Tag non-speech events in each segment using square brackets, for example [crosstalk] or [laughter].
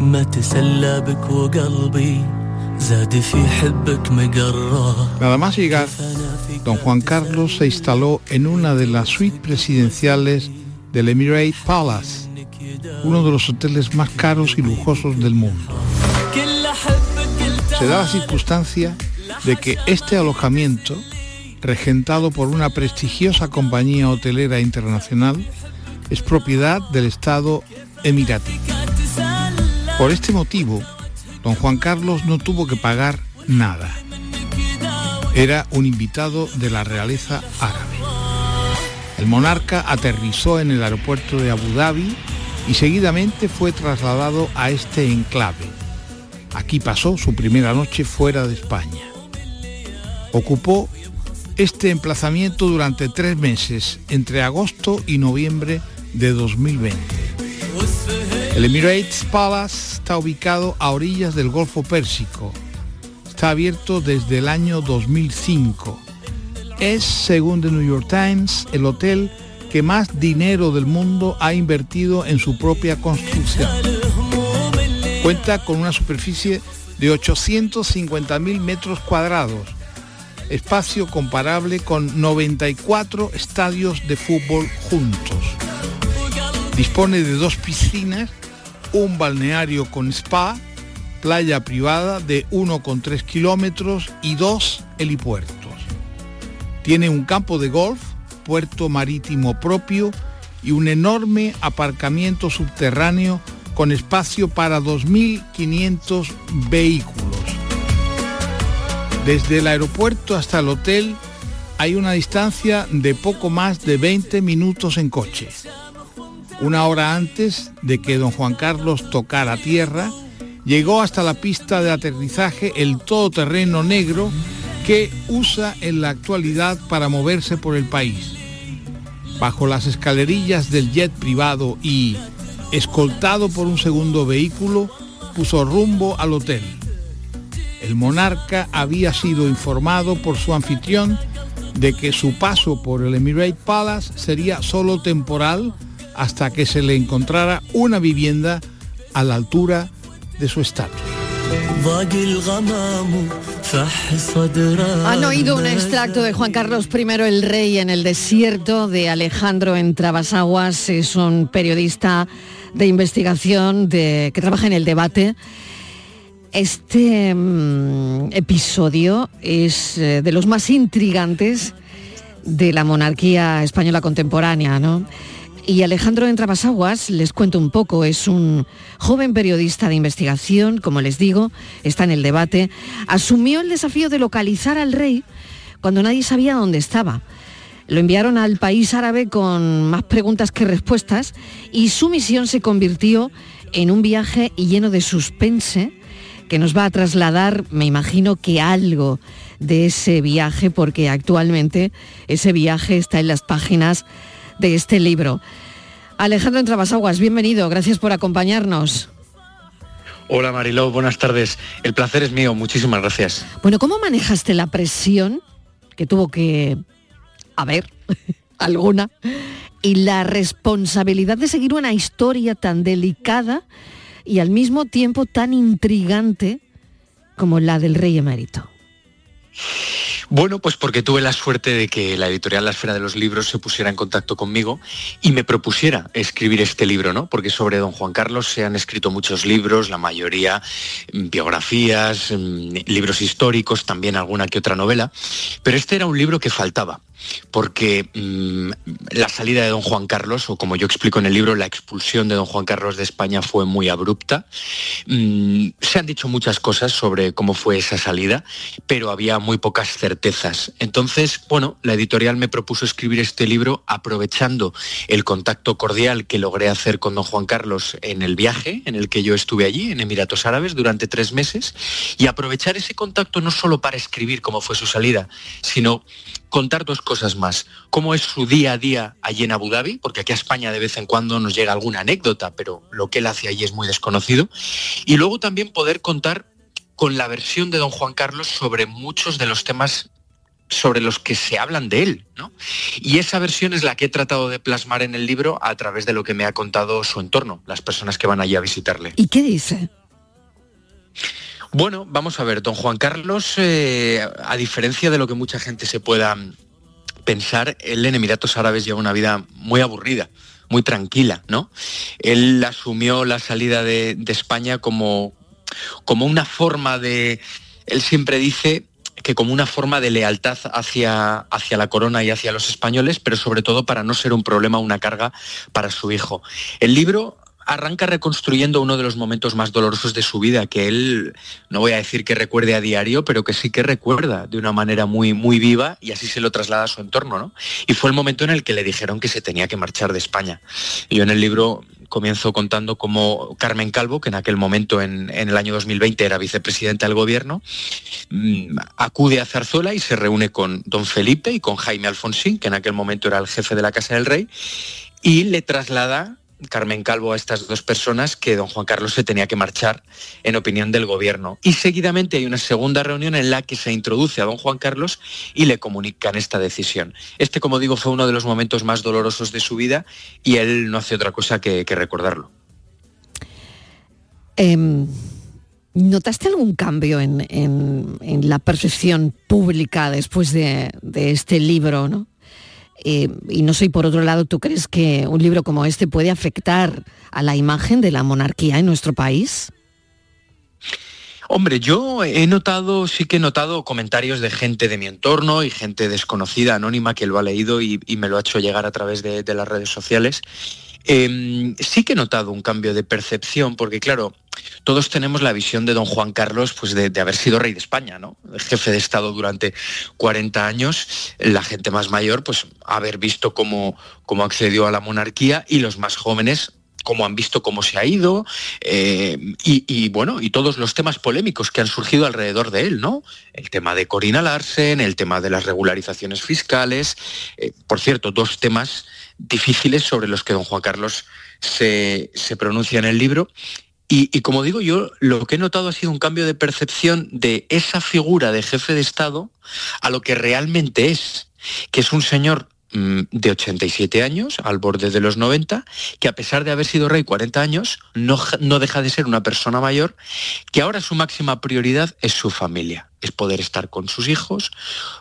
ما تسلى بك وقلبي زاد في حبك مقراه Nada más llegar, don Juan Carlos se instaló en una de las suites presidenciales del Emirate Palace, uno de los hoteles más caros y lujosos del mundo. كل حبك قلتها Se da la circunstancia de que este alojamiento, regentado por una prestigiosa compañía hotelera internacional, es propiedad del Estado emiratí. Por este motivo, don Juan Carlos no tuvo que pagar nada. Era un invitado de la realeza árabe. El monarca aterrizó en el aeropuerto de Abu Dhabi y seguidamente fue trasladado a este enclave. Aquí pasó su primera noche fuera de España. Ocupó este emplazamiento durante tres meses, entre agosto y noviembre de 2020. El Emirates Palace está ubicado a orillas del Golfo Pérsico. Está abierto desde el año 2005. Es, según The New York Times, el hotel que más dinero del mundo ha invertido en su propia construcción. Cuenta con una superficie de 850.000 metros cuadrados, espacio comparable con 94 estadios de fútbol juntos. Dispone de dos piscinas, un balneario con spa, playa privada de 1,3 kilómetros y dos helipuertos. Tiene un campo de golf, puerto marítimo propio y un enorme aparcamiento subterráneo con espacio para 2.500 vehículos. Desde el aeropuerto hasta el hotel hay una distancia de poco más de 20 minutos en coche. Una hora antes de que don Juan Carlos tocara tierra, llegó hasta la pista de aterrizaje el todoterreno negro que usa en la actualidad para moverse por el país. Bajo las escalerillas del jet privado y, escoltado por un segundo vehículo, puso rumbo al hotel. El monarca había sido informado por su anfitrión de que su paso por el Emirate Palace sería solo temporal hasta que se le encontrara una vivienda a la altura de su estatus. Han oído un extracto de Juan Carlos I, el rey en el desierto, de Alejandro en Trabasaguas, es un periodista de investigación que trabaja en el debate. Este mm, episodio es eh, de los más intrigantes de la monarquía española contemporánea, ¿no? Y Alejandro Entrabasaguas, les cuento un poco, es un joven periodista de investigación, como les digo, está en el debate, asumió el desafío de localizar al rey cuando nadie sabía dónde estaba. Lo enviaron al país árabe con más preguntas que respuestas y su misión se convirtió en un viaje lleno de suspense que nos va a trasladar, me imagino que algo de ese viaje, porque actualmente ese viaje está en las páginas de este libro. Alejandro Entrabasaguas, bienvenido, gracias por acompañarnos. Hola Mariló, buenas tardes. El placer es mío, muchísimas gracias. Bueno, ¿cómo manejaste la presión que tuvo que haber [laughs] alguna y la responsabilidad de seguir una historia tan delicada y al mismo tiempo tan intrigante como la del rey emérito? Bueno, pues porque tuve la suerte de que la editorial La Esfera de los Libros se pusiera en contacto conmigo y me propusiera escribir este libro, ¿no? Porque sobre don Juan Carlos se han escrito muchos libros, la mayoría mm, biografías, mm, libros históricos, también alguna que otra novela, pero este era un libro que faltaba. Porque mm, la salida de don Juan Carlos, o como yo explico en el libro, la expulsión de don Juan Carlos de España fue muy abrupta. Mm, se han dicho muchas cosas sobre cómo fue esa salida, pero había muy pocas certezas. Entonces, bueno, la editorial me propuso escribir este libro aprovechando el contacto cordial que logré hacer con don Juan Carlos en el viaje en el que yo estuve allí, en Emiratos Árabes, durante tres meses, y aprovechar ese contacto no solo para escribir cómo fue su salida, sino contar dos cosas más. Cómo es su día a día allí en Abu Dhabi, porque aquí a España de vez en cuando nos llega alguna anécdota, pero lo que él hace allí es muy desconocido. Y luego también poder contar con la versión de don Juan Carlos sobre muchos de los temas sobre los que se hablan de él. Y esa versión es la que he tratado de plasmar en el libro a través de lo que me ha contado su entorno, las personas que van allí a visitarle. ¿Y qué dice? Bueno, vamos a ver, don Juan Carlos, eh, a diferencia de lo que mucha gente se pueda pensar, él en Emiratos Árabes lleva una vida muy aburrida, muy tranquila, ¿no? Él asumió la salida de, España como, como una forma de, él siempre dice que como una forma de lealtad hacia, hacia la corona y hacia los españoles, pero sobre todo para no ser un problema, una carga para su hijo. El libro arranca reconstruyendo uno de los momentos más dolorosos de su vida, que él, no voy a decir que recuerde a diario, pero que sí que recuerda de una manera muy, muy viva y así se lo traslada a su entorno. ¿no? Y fue el momento en el que le dijeron que se tenía que marchar de España. yo en el libro comienzo contando cómo Carmen Calvo, que en aquel momento, en, en el año 2020, era vicepresidenta del gobierno, mm, acude a Zarzuela y se reúne con don Felipe y con Jaime Alfonsín, que en aquel momento era el jefe de la Casa del Rey, y le traslada Carmen Calvo a estas dos personas que don Juan Carlos se tenía que marchar en opinión del gobierno. Y seguidamente hay una segunda reunión en la que se introduce a don Juan Carlos y le comunican esta decisión. Este, como digo, fue uno de los momentos más dolorosos de su vida y él no hace otra cosa que, recordarlo. Em, ¿Notaste algún cambio en, la percepción pública después de, de este libro? ¿no? Eh, y no sé, por otro lado, ¿tú crees que un libro como este puede afectar a la imagen de la monarquía en nuestro país? Hombre, yo he notado, sí que he notado comentarios de gente de mi entorno y gente desconocida, anónima, que lo ha leído y, me lo ha hecho llegar a través de, las redes sociales. Em, sí que he notado un cambio de percepción, porque claro, todos tenemos la visión de don Juan Carlos pues de, haber sido rey de España, ¿no? Jefe de Estado durante 40 años, la gente más mayor, pues haber visto cómo, cómo accedió a la monarquía y los más jóvenes cómo han visto cómo se ha ido eh, y, bueno y todos los temas polémicos que han surgido alrededor de él, ¿no? El tema de Corina Larsen, el tema de las regularizaciones fiscales, eh, por cierto, dos temas difíciles sobre los que don Juan Carlos se, se pronuncia en el libro y, como digo yo, lo que he notado ha sido un cambio de percepción de esa figura de jefe de Estado a lo que realmente es, que es un señor de 87 años, al borde de los 90, que a pesar de haber sido rey 40 años, no, no, deja de ser una persona mayor, que ahora su máxima prioridad es su familia, es poder estar con sus hijos,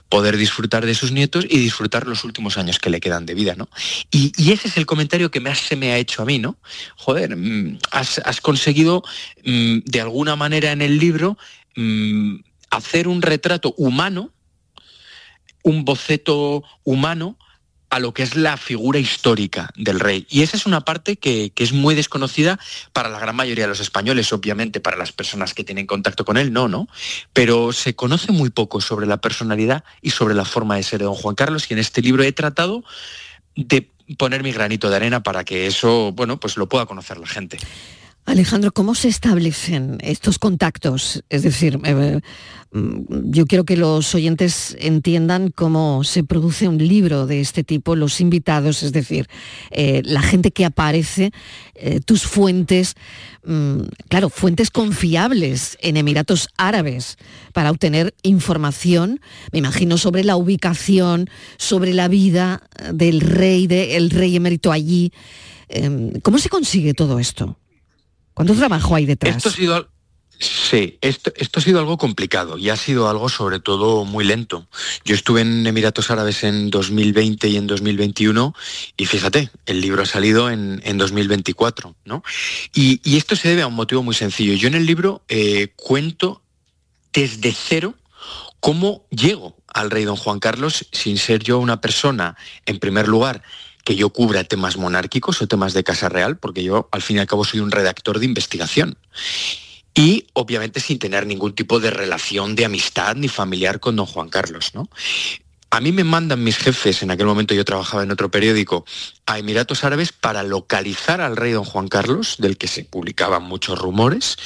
poder disfrutar de sus nietos y disfrutar los últimos años que le quedan de vida, ¿no? Y, ese es el comentario que más se me ha hecho a mí, ¿no? Joder, mm, has, conseguido mm, de alguna manera en el libro hacer un retrato humano, un boceto humano, a lo que es la figura histórica del rey. Y esa es una parte que, es muy desconocida para la gran mayoría de los españoles, obviamente para las personas que tienen contacto con él, no, ¿no? Pero se conoce muy poco sobre la personalidad y sobre la forma de ser de don Juan Carlos y en este libro he tratado de poner mi granito de arena para que eso, bueno, pues lo pueda conocer la gente. Alejandro, ¿cómo se establecen estos contactos? Es decir, eh, mm, yo quiero que los oyentes entiendan cómo se produce un libro de este tipo, los invitados, es decir, eh, la gente que aparece, eh, tus fuentes, mm, claro, fuentes confiables en Emiratos Árabes para obtener información, me imagino, sobre la ubicación, sobre la vida del rey, del rey emérito allí. ¿Cómo se consigue todo esto? ¿Cuánto trabajo hay detrás? Esto ha sido, sí, esto, esto ha sido algo complicado y ha sido algo sobre todo muy lento. Yo estuve en Emiratos Árabes en 2020 y en 2021 y fíjate, el libro ha salido en, 2024, ¿no? Y, esto se debe a un motivo muy sencillo. Yo en el libro eh, cuento desde cero cómo llego al rey don Juan Carlos sin ser yo una persona, en primer lugar, que yo cubra temas monárquicos o temas de Casa Real, porque yo al fin y al cabo soy un redactor de investigación. Y obviamente sin tener ningún tipo de relación de amistad ni familiar con don Juan Carlos. ¿no? A mí me mandan mis jefes, en aquel momento yo trabajaba en otro periódico, a Emiratos Árabes para localizar al rey don Juan Carlos, del que se publicaban muchos rumores,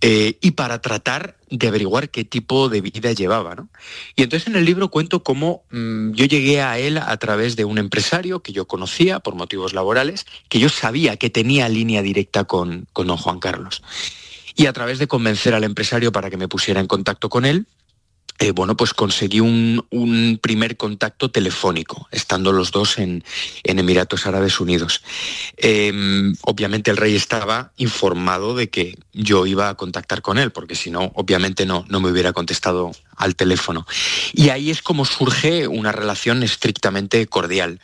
eh, y para tratar de averiguar qué tipo de vida llevaba. Y entonces en el libro cuento cómo mm, yo llegué a él a través de un empresario que yo conocía por motivos laborales, que yo sabía que tenía línea directa con, con don Juan Carlos. Y a través de convencer al empresario para que me pusiera en contacto con él, eh, bueno, pues conseguí un, primer contacto telefónico, estando los dos en, Emiratos Árabes Unidos. Em, obviamente el rey estaba informado de que yo iba a contactar con él, porque si no, obviamente no, no me hubiera contestado al teléfono. Y ahí es como surge una relación estrictamente cordial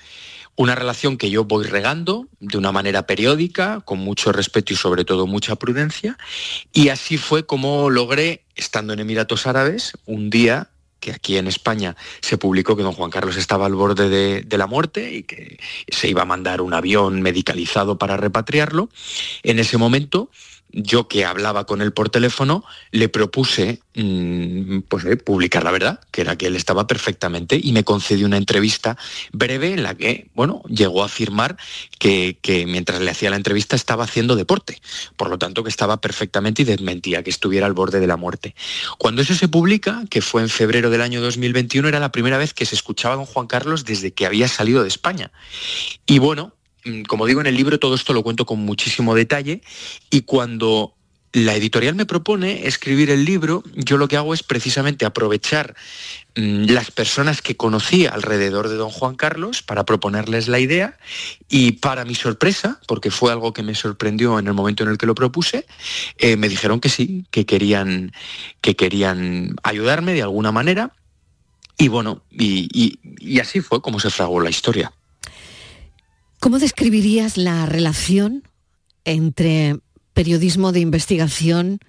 una relación que yo voy regando de una manera periódica, con mucho respeto y sobre todo mucha prudencia. Y así fue como logré, estando en Emiratos Árabes, un día que aquí en España se publicó que don Juan Carlos estaba al borde de, de, la muerte y que se iba a mandar un avión medicalizado para repatriarlo. En ese momento yo que hablaba con él por teléfono, le propuse mm, pues, eh, publicar la verdad, que era que él estaba perfectamente, y me concedió una entrevista breve en la que, bueno, llegó a afirmar que, que, mientras le hacía la entrevista estaba haciendo deporte, por lo tanto que estaba perfectamente y desmentía que estuviera al borde de la muerte. Cuando eso se publica, que fue en febrero del año 2021, era la primera vez que se escuchaba a don Juan Carlos desde que había salido de España. Y bueno, como digo en el libro, todo esto lo cuento con muchísimo detalle y cuando la editorial me propone escribir el libro, yo lo que hago es precisamente aprovechar mm, las personas que conocí alrededor de don Juan Carlos para proponerles la idea y para mi sorpresa, porque fue algo que me sorprendió en el momento en el que lo propuse, eh, me dijeron que sí, que querían, que querían ayudarme de alguna manera y bueno, y así fue como se fragó la historia. ¿Cómo describirías la relación entre periodismo de investigación,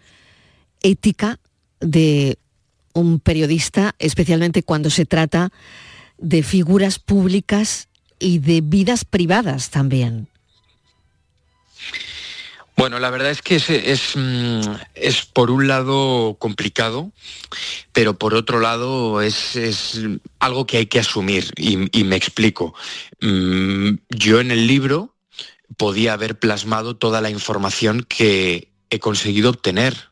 ética de un periodista, especialmente cuando se trata de figuras públicas y de vidas privadas también? Bueno, la verdad es que es, mm, es, por un lado complicado, pero por otro lado es, algo que hay que asumir y, me explico. Mm, yo en el libro podía haber plasmado toda la información que he conseguido obtener,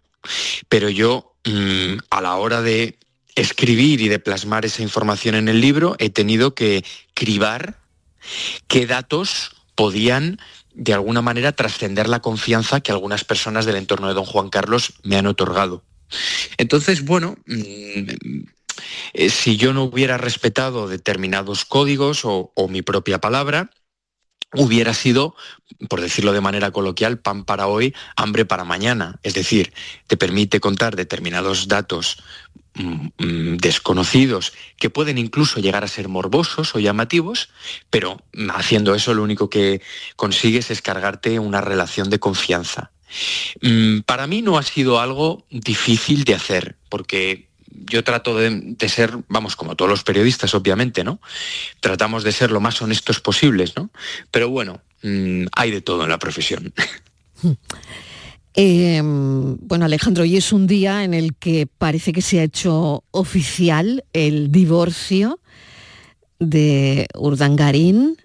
pero yo mm, a la hora de escribir y de plasmar esa información en el libro he tenido que cribar qué datos podían de alguna manera trascender la confianza que algunas personas del entorno de don Juan Carlos me han otorgado. Entonces, bueno, mm, eh, si yo no hubiera respetado determinados códigos o, mi propia palabra, hubiera sido, por decirlo de manera coloquial, pan para hoy, hambre para mañana. Es decir, te permite contar determinados datos Mm, mm, desconocidos que pueden incluso llegar a ser morbosos o llamativos, pero haciendo eso lo único que consigues es cargarte una relación de confianza. Mm, para mí no ha sido algo difícil de hacer, porque yo trato de, ser, vamos, como todos los periodistas, obviamente, ¿no? Tratamos de ser lo más honestos posibles, ¿no? Pero bueno, hay de todo en la profesión. [laughs] Em, bueno, Alejandro, hoy es un día en el que parece que se ha hecho oficial el divorcio de Urdangarín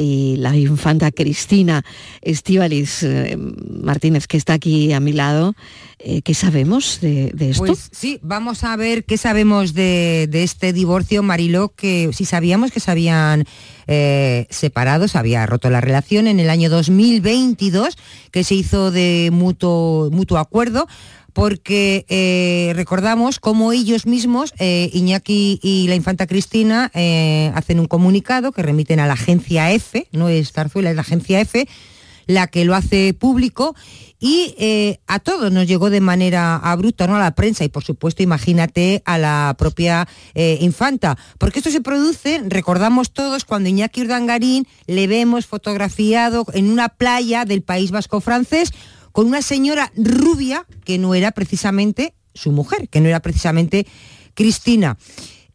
y la infanta Cristina Estíbaliz eh, Martínez, que está aquí a mi lado. Eh, ¿Qué sabemos de, esto? Pues sí, vamos a ver qué sabemos de, este divorcio, Mariló, que si sabíamos que se habían eh, separado, se había roto la relación en el año 2022, que se hizo de mutuo, mutuo acuerdo porque eh, recordamos cómo ellos mismos, eh, Iñaki y la infanta Cristina, eh, hacen un comunicado que remiten a la agencia F, no es Zarzuela, es la agencia F, la que lo hace público y a todos nos llegó de manera abrupta, ¿no? A la prensa y por supuesto imagínate a la propia infanta. Porque esto se produce, recordamos todos, cuando Iñaki Urdangarín le vemos fotografiado en una playa del País Vasco francés con una señora rubia que no era precisamente su mujer, que no era precisamente Cristina.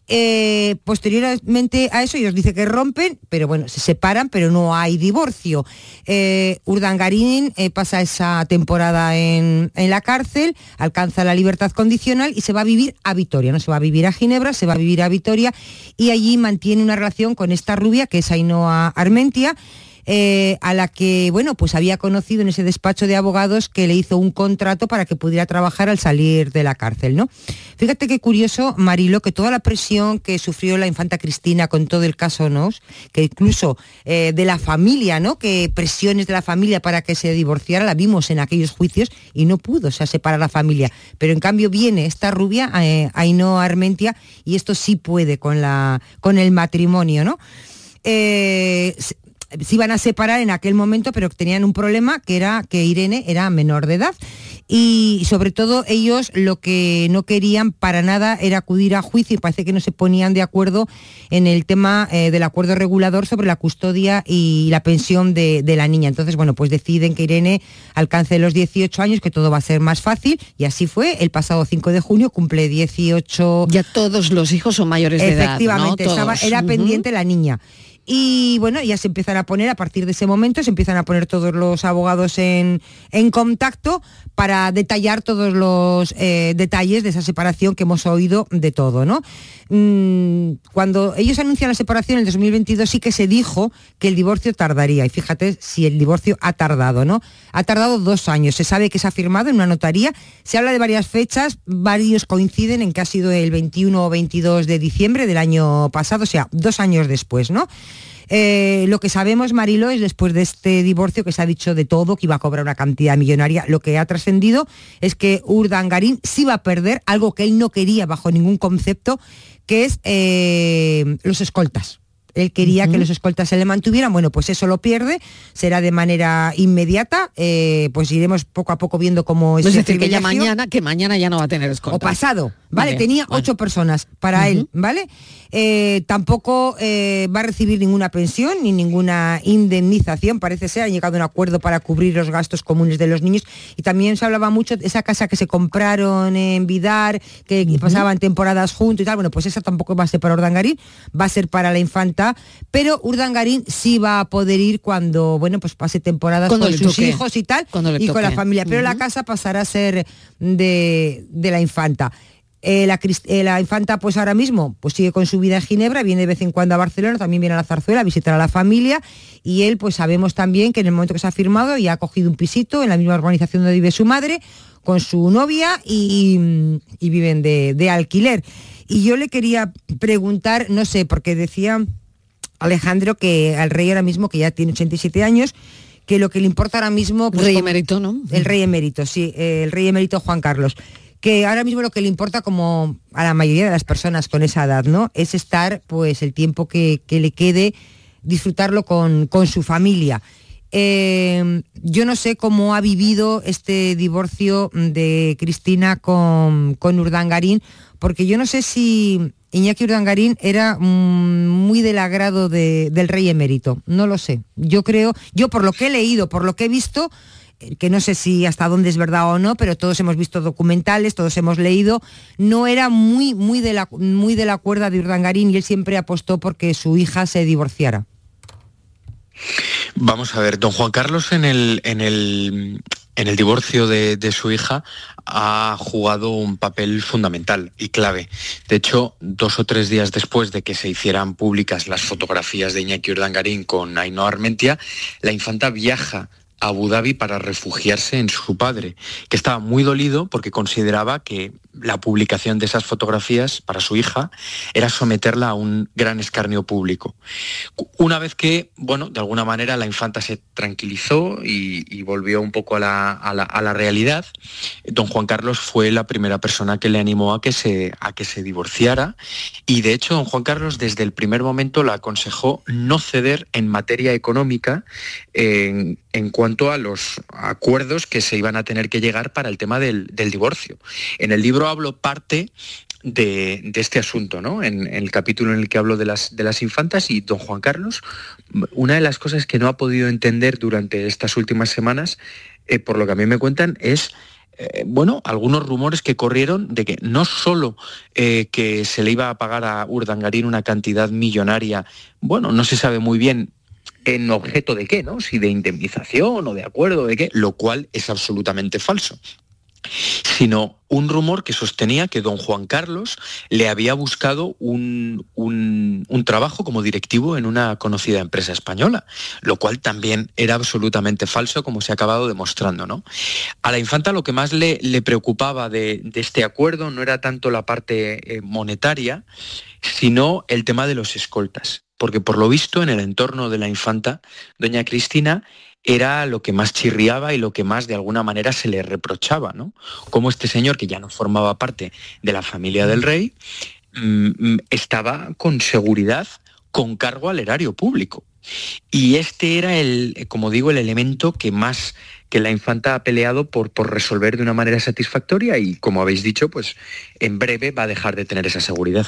Eh, posteriormente a eso ellos dicen que rompen, pero bueno, se separan, pero no hay divorcio. Eh, Urdangarín eh, pasa esa temporada en, la cárcel, alcanza la libertad condicional y se va a vivir a Vitoria, no se va a vivir a Ginebra, se va a vivir a Vitoria y allí mantiene una relación con esta rubia que es Ainhoa Armentia eh, a la que, bueno, pues había conocido en ese despacho de abogados que le hizo un contrato para que pudiera trabajar al salir de la cárcel, ¿no? Fíjate qué curioso, Marilo, que toda la presión que sufrió la infanta Cristina con todo el caso Nos, que incluso eh, de la familia, ¿no? Que presiones de la familia para que se divorciara, la vimos en aquellos juicios y no pudo, o sea, separar la familia. Pero en cambio viene esta rubia, eh, Ainhoa Armentia, y esto sí puede con, la, con el matrimonio, ¿no? Eh, se iban a separar en aquel momento, pero tenían un problema que era que Irene era menor de edad. Y sobre todo ellos lo que no querían para nada era acudir a juicio y parece que no se ponían de acuerdo en el tema eh, del acuerdo regulador sobre la custodia y la pensión de, la niña. Entonces, bueno, pues deciden que Irene alcance los 18 años, que todo va a ser más fácil y así fue. El pasado 5 de junio cumple 18. Ya todos los hijos son mayores de edad. Efectivamente, era pendiente la niña. Y bueno, ya se empiezan a poner, a partir de ese momento, se empiezan a poner todos los abogados en, contacto para detallar todos los eh, detalles de esa separación que hemos oído de todo, ¿no? Mm, cuando ellos anuncian la separación en el 2022 sí que se dijo que el divorcio tardaría, y fíjate si el divorcio ha tardado, ¿no? Ha tardado dos años, se sabe que se ha firmado en una notaría, se habla de varias fechas, varios coinciden en que ha sido el 21 o 22 de diciembre del año pasado, o sea, dos años después, ¿no? Eh, lo que sabemos, Marilo, es después de este divorcio que se ha dicho de todo, que iba a cobrar una cantidad millonaria, lo que ha trascendido es que Urdangarín sí va a perder algo que él no quería bajo ningún concepto, que es eh, los escoltas él quería que los escoltas se le mantuvieran, bueno, pues eso lo pierde, será de manera inmediata, eh, pues iremos poco a poco viendo cómo es. Es decir, que ya mañana, que mañana ya no va a tener escoltas. O pasado, ¿vale? Tenía ocho personas para él, ¿vale? Eh, tampoco eh, va a recibir ninguna pensión ni ninguna indemnización, parece ser, han llegado a un acuerdo para cubrir los gastos comunes de los niños y también se hablaba mucho de esa casa que se compraron en Vidar, que pasaban temporadas juntos y tal, bueno, pues esa tampoco va a ser para Ordangarín, va a ser para la infanta, pero Urdangarín sí va a poder ir cuando, bueno, pues pase temporadas con sus hijos y tal, y con la familia, pero la casa pasará a ser de, de la infanta. Eh, eh, la, infanta pues ahora mismo pues sigue con su vida en Ginebra, viene de vez en cuando a Barcelona, también viene a la Zarzuela a visitar a la familia y él pues sabemos también que en el momento que se ha firmado ya ha cogido un pisito en la misma organización donde vive su madre con su novia y, viven de, alquiler. Y yo le quería preguntar, no sé, porque decía Alejandro que al rey ahora mismo, que ya tiene 87 años, que lo que le importa ahora mismo... Pues, rey emérito, ¿no? El rey emérito, sí, el rey emérito Juan Carlos que ahora mismo lo que le importa como a la mayoría de las personas con esa edad, ¿no? Es estar pues el tiempo que, le quede, disfrutarlo con, su familia. Eh, yo no sé cómo ha vivido este divorcio de Cristina con, con Urdangarín, porque yo no sé si Iñaki Urdangarín era mm, muy del agrado del rey emérito. No lo sé. Yo creo, yo por lo que he leído, por lo que he visto, eh, que no sé si hasta dónde es verdad o no, pero todos hemos visto documentales, todos hemos leído, no era muy, muy, de, la, muy de la cuerda de Urdangarín y él siempre apostó porque su hija se divorciara. Vamos a ver, don Juan Carlos en el, en el, en el divorcio de, su hija ha jugado un papel fundamental y clave. De hecho, dos o tres días después de que se hicieran públicas las fotografías de Iñaki Urdangarín con Ainhoa Armentia, la infanta viaja Abu Dhabi para refugiarse en su padre, que estaba muy dolido porque consideraba que la publicación de esas fotografías para su hija era someterla a un gran escarnio público. Una vez que, bueno, de alguna manera la infanta se tranquilizó y, volvió un poco a la, realidad, don Juan Carlos fue la primera persona que le animó a que, se, a que se divorciara y de hecho don Juan Carlos desde el primer momento la aconsejó no ceder en materia económica en, cuanto a los acuerdos que se iban a tener que llegar para el tema del, divorcio. En el libro hablo parte de, este asunto, ¿no? En, el capítulo en el que hablo de las, de las infantas y don Juan Carlos, una de las cosas que no ha podido entender durante estas últimas semanas, eh, por lo que a mí me cuentan, es eh, bueno, algunos rumores que corrieron de que no solo eh, que se le iba a pagar a Urdangarín una cantidad millonaria, bueno, no se sabe muy bien en objeto de qué, ¿no? Si de indemnización o de acuerdo de qué, lo cual es absolutamente falso sino un rumor que sostenía que don Juan Carlos le había buscado un, trabajo como directivo en una conocida empresa española, lo cual también era absolutamente falso, como se ha acabado demostrando. ¿no? A la infanta lo que más le, preocupaba de, este acuerdo no era tanto la parte eh, monetaria, sino el tema de los escoltas. Porque por lo visto en el entorno de la infanta, doña Cristina era lo que más chirriaba y lo que más de alguna manera se le reprochaba, ¿no? Como este señor, que ya no formaba parte de la familia del rey, mm, mm, estaba con seguridad con cargo al erario público. Y este era el, como digo, el elemento que más que la infanta ha peleado por, por resolver de una manera satisfactoria y, como habéis dicho, pues en breve va a dejar de tener esa seguridad.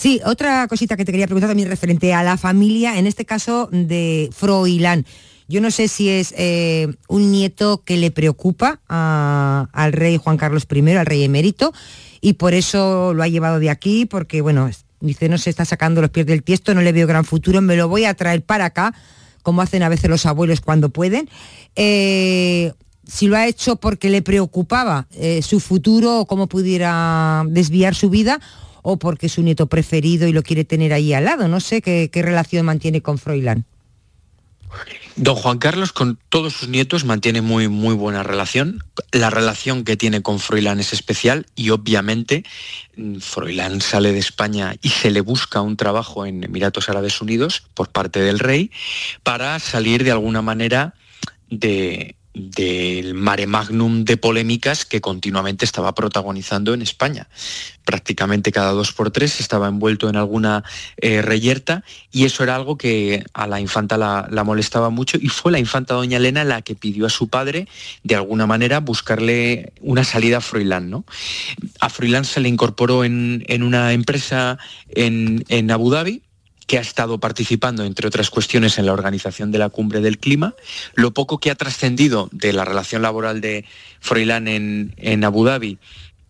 Sí, otra cosita que te quería preguntar también referente a la familia, en este caso de Froilán. Yo no sé si es eh, un nieto que le preocupa al rey Juan Carlos I, al rey emérito, y por eso lo ha llevado de aquí, porque bueno, dice, no se está sacando los pies del tiesto, no le veo gran futuro, me lo voy a traer para acá, como hacen a veces los abuelos cuando pueden. Eh, si lo ha hecho porque le preocupaba eh, su futuro o cómo pudiera desviar su vida, o porque es su nieto preferido y lo quiere tener ahí al lado. No sé qué, qué relación mantiene con Froilán. Don Juan Carlos con todos sus nietos mantiene muy, muy buena relación. La relación que tiene con Froilán es especial y obviamente mm, Froilán sale de España y se le busca un trabajo en Emiratos Árabes Unidos por parte del rey para salir de alguna manera de, del mare magnum de polémicas que continuamente estaba protagonizando en España. Prácticamente cada dos por tres estaba envuelto en alguna eh, reyerta y eso era algo que a la infanta la, molestaba mucho y fue la infanta doña Elena la que pidió a su padre de alguna manera buscarle una salida a Froilán. ¿no? A Froilán se le incorporó en, una empresa en, en Abu Dhabi que ha estado participando, entre otras cuestiones, en la organización de la cumbre del clima, lo poco que ha trascendido de la relación laboral de Froilán en, Abu Dhabi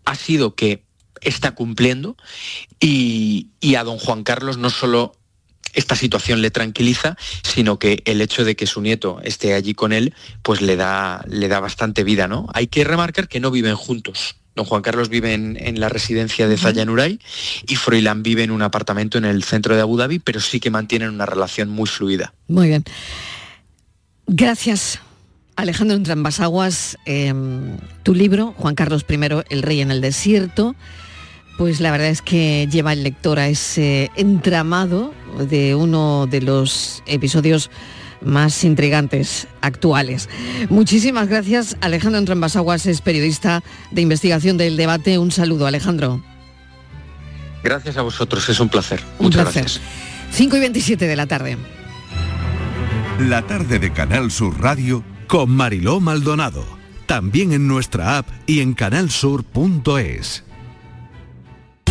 ha sido que está cumpliendo y, a don Juan Carlos no solo esta situación le tranquiliza, sino que el hecho de que su nieto esté allí con él, pues le da, le da bastante vida, ¿no? Hay que remarcar que no viven juntos. Don Juan Carlos vive en, la residencia de Zayanuray y Froilán vive en un apartamento en el centro de Abu Dhabi, pero sí que mantienen una relación muy fluida. Muy bien. Gracias. Alejandro Entrambasaguas, em, tu libro, Juan Carlos I, El Rey en el Desierto, pues la verdad es que lleva el lector a ese entramado de uno de los episodios más intrigantes actuales. Muchísimas gracias. Alejandro Entrambasaguas es periodista de investigación del debate. Un saludo, Alejandro. Gracias a vosotros, es un placer. Muchas gracias. 5 y 27 de la tarde. La tarde de Canal Sur Radio con Mariló Maldonado. También en nuestra app y en canalsur.es.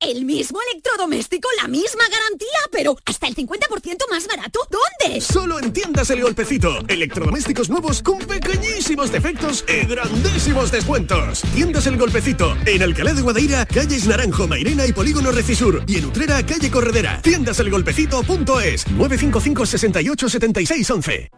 El mismo electrodoméstico, la misma garantía, pero hasta el 50% más barato. ¿Dónde? Solo en tiendas El Golpecito. Electrodomésticos nuevos con pequeñísimos defectos y grandísimos descuentos. Tiendas El Golpecito. En Alcalá de Guadaira, calles Naranjo, Mairena y Polígono Recisur. Y en Utrera, calle Corredera. Tiendaselgolpecito.es 955 68 76 11.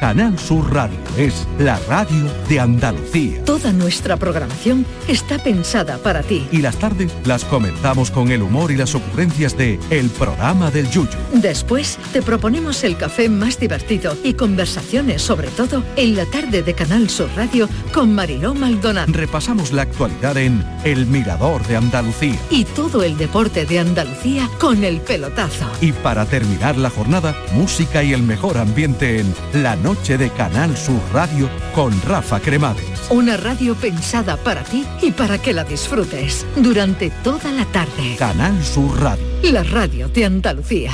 Canal Sur Radio es la radio de Andalucía. Toda nuestra programación está pensada para ti. Y las tardes las comenzamos con el humor y las ocurrencias de El programa del Yuyu. Después te proponemos el café más divertido y conversaciones sobre todo en la tarde de Canal Sur Radio con Mariló Maldonado. Repasamos la actualidad en El Mirador de Andalucía. Y todo el deporte de Andalucía con el pelotazo. Y para terminar la jornada, música y el mejor ambiente en La Noche de Canal Sur Radio con Rafa Cremades. Una radio pensada para ti y para que la disfrutes durante toda la tarde. Canal Sur Radio. La radio de Andalucía.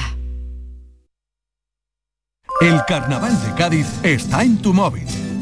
El Carnaval de Cádiz está en tu móvil.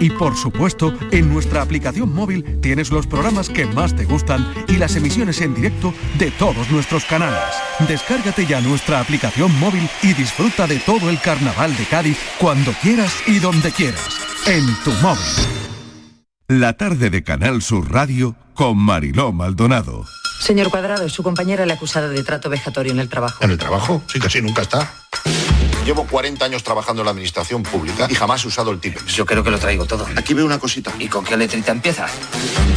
Y por supuesto, en nuestra aplicación móvil tienes los programas que más te gustan y las emisiones en directo de todos nuestros canales. Descárgate ya nuestra aplicación móvil y disfruta de todo el Carnaval de Cádiz cuando quieras y donde quieras. En tu móvil. La tarde de Canal Sur Radio con Mariló Maldonado. Señor Cuadrado, su compañera le acusada de trato vejatorio en el trabajo. ¿En el trabajo? Sí, casi nunca está. Llevo 40 años trabajando en la administración pública y jamás he usado el tipe. Yo creo que lo traigo todo. Aquí veo una cosita. ¿Y con qué letrita empieza?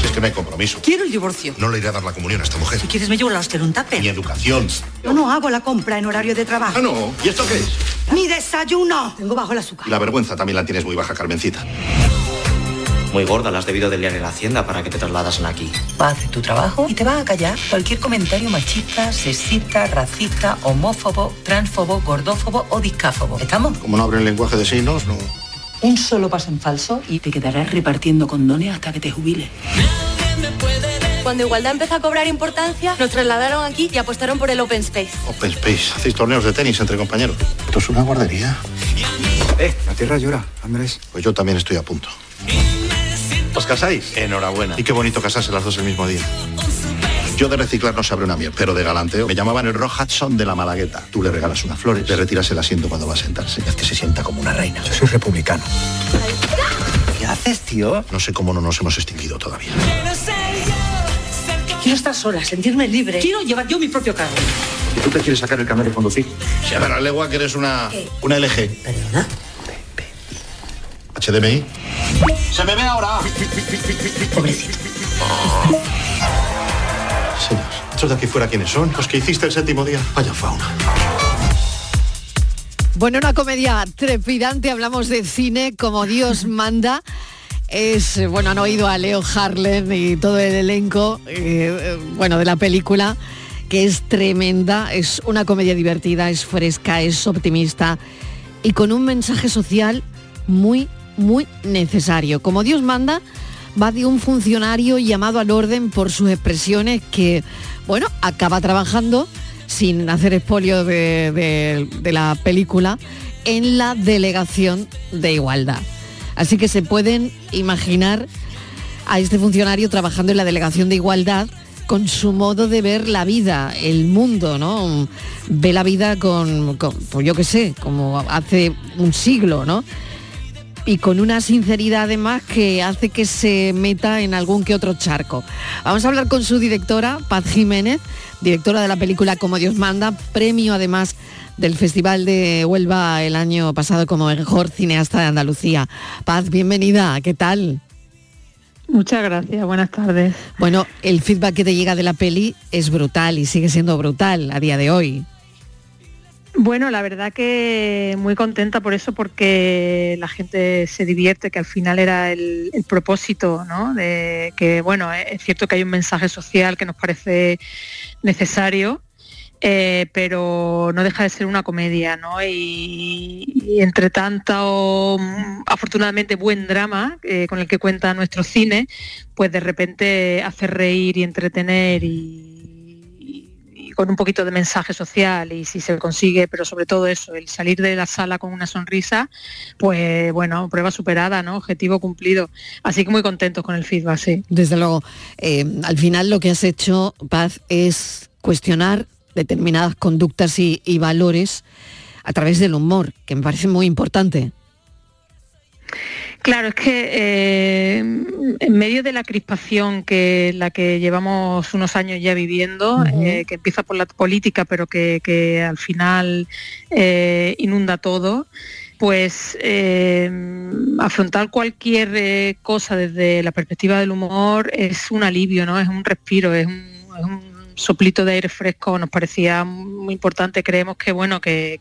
Si es que no hay compromiso. Quiero el divorcio. No le iré a dar la comunión a esta mujer. Si quieres me llevo la hostia en un tupper. Ni educación. Yo no hago la compra en horario de trabajo. Ah, no. ¿Y esto qué es? ¡Mi desayuno! Tengo bajo el azúcar. Y la vergüenza también la tienes muy baja, Carmencita. Muy gorda, la has debido de liar en la hacienda para que te trasladasen aquí. Va a hacer tu trabajo y te va a callar cualquier comentario machista, sexista, racista, homófobo, transfobo, gordófobo o discáfobo. ¿Estamos? Como no abren lenguaje de signos, no. Un solo paso en falso y te quedarás repartiendo condones hasta que te jubiles. Cuando Igualdad empezó a cobrar importancia, nos trasladaron aquí y apostaron por el Open Space. Open Space. Hacéis torneos de tenis entre compañeros. Esto es una guardería. Eh, la tierra llora, Andrés. Pues yo también estoy a punto. ¿Os casáis? Enhorabuena. Y qué bonito casarse las dos el mismo día. Yo de reciclar no sabré una mierda, pero de galanteo me llamaban el Rock Hudson de la Malagueta. Tú le regalas unas flores, le retiras el asiento cuando va a sentarse. Es que se sienta como una reina. Yo soy republicano. ¿Qué haces, tío? No sé cómo no nos hemos extinguido todavía. Quiero estar sola, sentirme libre. Quiero llevar yo mi propio carro. ¿Y tú te quieres sacar el carnet de conducir? Sí, a ver, legua que eres una, una LG. ¿Perdona? HDMI. ¡Se me ve ahora! Señor, estos de aquí fuera, ¿quiénes son? Los que hiciste el séptimo día. Vaya fauna. Bueno, una comedia trepidante, hablamos de cine como Dios [laughs] manda. Es, bueno, han oído a Leo Harlem y todo el elenco, eh, eh, bueno, de la película, que es tremenda, es una comedia divertida, es fresca, es optimista y con un mensaje social muy, muy necesario. Como Dios manda, va de un funcionario llamado al orden por sus expresiones que, bueno, acaba trabajando, sin hacer expolio de, de- la película, en la delegación de igualdad. Así que se pueden imaginar a este funcionario trabajando en la delegación de igualdad con su modo de ver la vida, el mundo, ¿no? Ve la vida con, con, pues yo qué sé, como hace un siglo, ¿no? Y con una sinceridad además que hace que se meta en algún que otro charco. Vamos a hablar con su directora, Paz Jiménez, directora de la película Como Dios manda, premio además del Festival de Huelva el año pasado como mejor cineasta de Andalucía. Paz, bienvenida, ¿qué tal? Muchas gracias, buenas tardes. Bueno, el feedback que te llega de la peli es brutal y sigue siendo brutal a día de hoy. Bueno, la verdad que muy contenta por eso, porque la gente se divierte, que al final era el, propósito, ¿no? Que, bueno, es cierto que hay un mensaje social que nos parece necesario, eh, pero no deja de ser una comedia, ¿no? Y, entre tanto, mm, afortunadamente, buen drama eh, con el que cuenta nuestro cine, pues de repente hace reír y entretener y, con un poquito de mensaje social y si se consigue, pero sobre todo eso, el salir de la sala con una sonrisa, pues bueno, prueba superada, ¿no? Objetivo cumplido. Así que muy contentos con el feedback, sí. Desde luego, eh, al final lo que has hecho, Paz, es cuestionar determinadas conductas y, valores a través del humor, que me parece muy importante. Claro, es que eh, en medio de la crispación que la que llevamos unos años ya viviendo, eh, que empieza por la política, pero que, al final eh, inunda todo, pues afrontar cualquier cosa desde la perspectiva del humor es un alivio, ¿no? Es un respiro, es un soplito de aire fresco nos parecía muy importante. Creemos que bueno, que,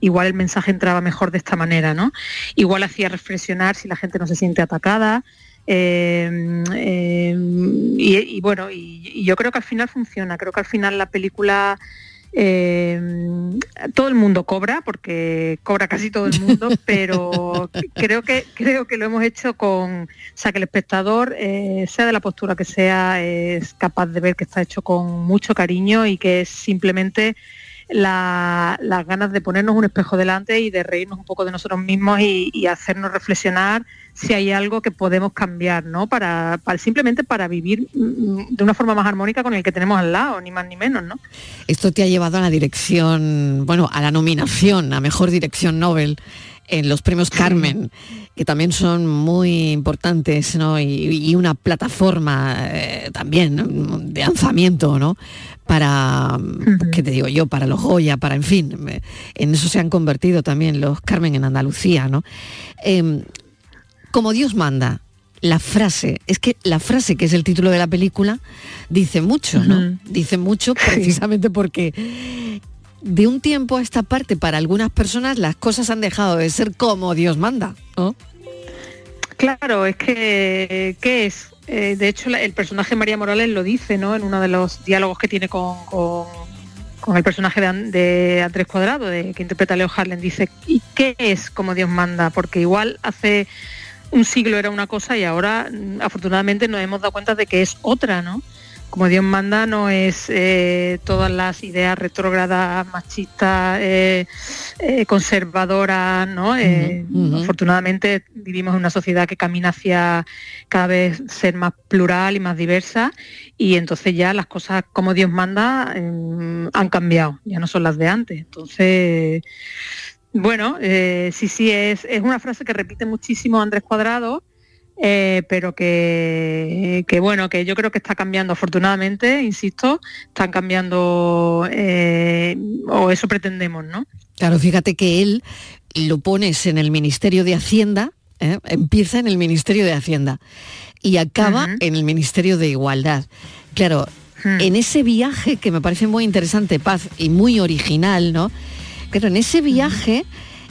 igual el mensaje entraba mejor de esta manera, ¿no? Igual hacía reflexionar si la gente no se siente atacada. Eh, eh, y, bueno, y, yo creo que al final funciona. Creo que al final la película eh, todo el mundo cobra, porque cobra casi todo el mundo, [laughs] pero creo que, creo que lo hemos hecho con, o sea, que el espectador, eh, sea de la postura que sea, es capaz de ver que está hecho con mucho cariño y que es simplemente las ganas de ponernos un espejo delante y de reírnos un poco de nosotros mismos y hacernos reflexionar si hay algo que podemos cambiar, ¿no? Para, simplemente para vivir mm, de una forma más armónica con el que tenemos al lado, ni más ni menos, ¿no? Esto te ha llevado a la dirección, bueno, a la nominación a mejor dirección Nobel en los premios Carmen, que también son muy importantes, ¿no? Y, una plataforma eh, también de lanzamiento, ¿no? Para, ¿qué te digo yo? Para los Goya, para, en fin, en eso se han convertido también los Carmen en Andalucía, ¿no? Em, como Dios manda, la frase, es que la frase que es el título de la película dice mucho, ¿no? Dice mucho [laughs] precisamente porque de un tiempo a esta parte para algunas personas las cosas han dejado de ser como Dios manda, ¿no? Claro, es que, ¿qué es? Eh, de hecho, el personaje María Morales lo dice, ¿no? En uno de los diálogos que tiene con, con, el personaje de, Andrés Cuadrado, de, que interpreta Leo Harlen, dice, ¿y qué es como Dios manda? Porque igual hace un siglo era una cosa y ahora mm, afortunadamente nos hemos dado cuenta de que es otra, ¿no? Como Dios manda no es eh, todas las ideas retrógradas, machistas, eh, eh, conservadoras, ¿no? Afortunadamente vivimos en una sociedad que camina hacia cada vez ser más plural y más diversa y entonces ya las cosas como Dios manda mm, han cambiado, ya no son las de antes. Entonces bueno, sí, sí, es, una frase que repite muchísimo Andrés Cuadrado, eh, pero que, bueno, que yo creo que está cambiando afortunadamente, insisto, están cambiando, eh, o eso pretendemos, ¿no? Claro, fíjate que él lo pones en el Ministerio de Hacienda, empieza en el Ministerio de Hacienda y acaba en el Ministerio de Igualdad. Claro, hmm. en ese viaje que me parece muy interesante, Paz, y muy original, ¿no? Pero en ese viaje